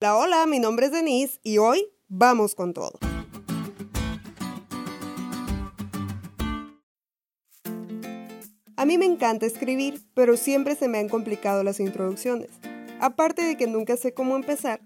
Hola, hola, mi nombre es Denise y hoy vamos con todo. A mí me encanta escribir, pero siempre se me han complicado las introducciones. Aparte de que nunca sé cómo empezar,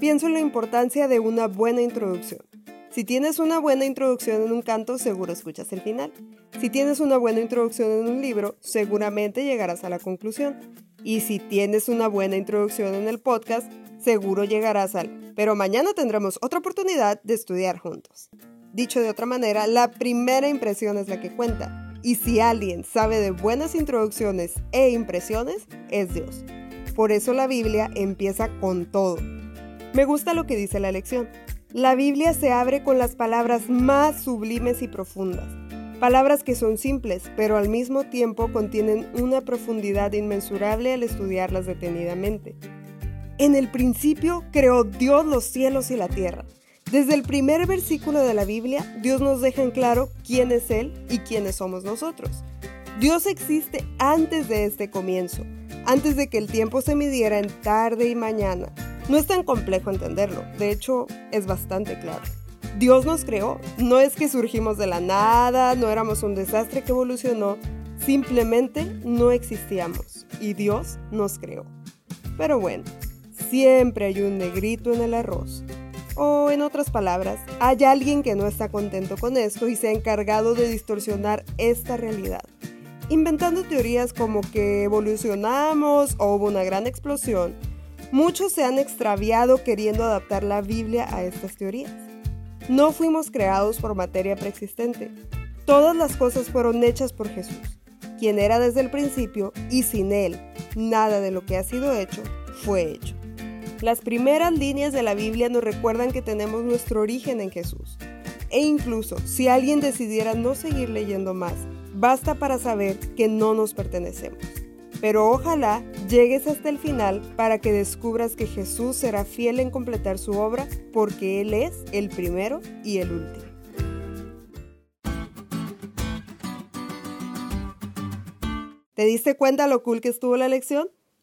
pienso en la importancia de una buena introducción. Si tienes una buena introducción en un canto, seguro escuchas el final. Si tienes una buena introducción en un libro, seguramente llegarás a la conclusión. Y si tienes una buena introducción en el podcast, seguro llegarás al... Pero mañana tendremos otra oportunidad de estudiar juntos. Dicho de otra manera, la primera impresión es la que cuenta. Y si alguien sabe de buenas introducciones e impresiones, es Dios. Por eso la Biblia empieza con todo. Me gusta lo que dice la lección. La Biblia se abre con las palabras más sublimes y profundas. Palabras que son simples, pero al mismo tiempo contienen una profundidad inmensurable al estudiarlas detenidamente. En el principio creó Dios los cielos y la tierra. Desde el primer versículo de la Biblia, Dios nos deja en claro quién es Él y quiénes somos nosotros. Dios existe antes de este comienzo, antes de que el tiempo se midiera en tarde y mañana. No es tan complejo entenderlo, de hecho es bastante claro. Dios nos creó, no es que surgimos de la nada, no éramos un desastre que evolucionó, simplemente no existíamos y Dios nos creó. Pero bueno, siempre hay un negrito en el arroz. O en otras palabras, hay alguien que no está contento con esto y se ha encargado de distorsionar esta realidad, inventando teorías como que evolucionamos o hubo una gran explosión. Muchos se han extraviado queriendo adaptar la Biblia a estas teorías. No fuimos creados por materia preexistente. Todas las cosas fueron hechas por Jesús, quien era desde el principio y sin Él, nada de lo que ha sido hecho fue hecho. Las primeras líneas de la Biblia nos recuerdan que tenemos nuestro origen en Jesús. E incluso si alguien decidiera no seguir leyendo más, basta para saber que no nos pertenecemos. Pero ojalá llegues hasta el final para que descubras que Jesús será fiel en completar su obra porque Él es el primero y el último. ¿Te diste cuenta lo cool que estuvo la lección?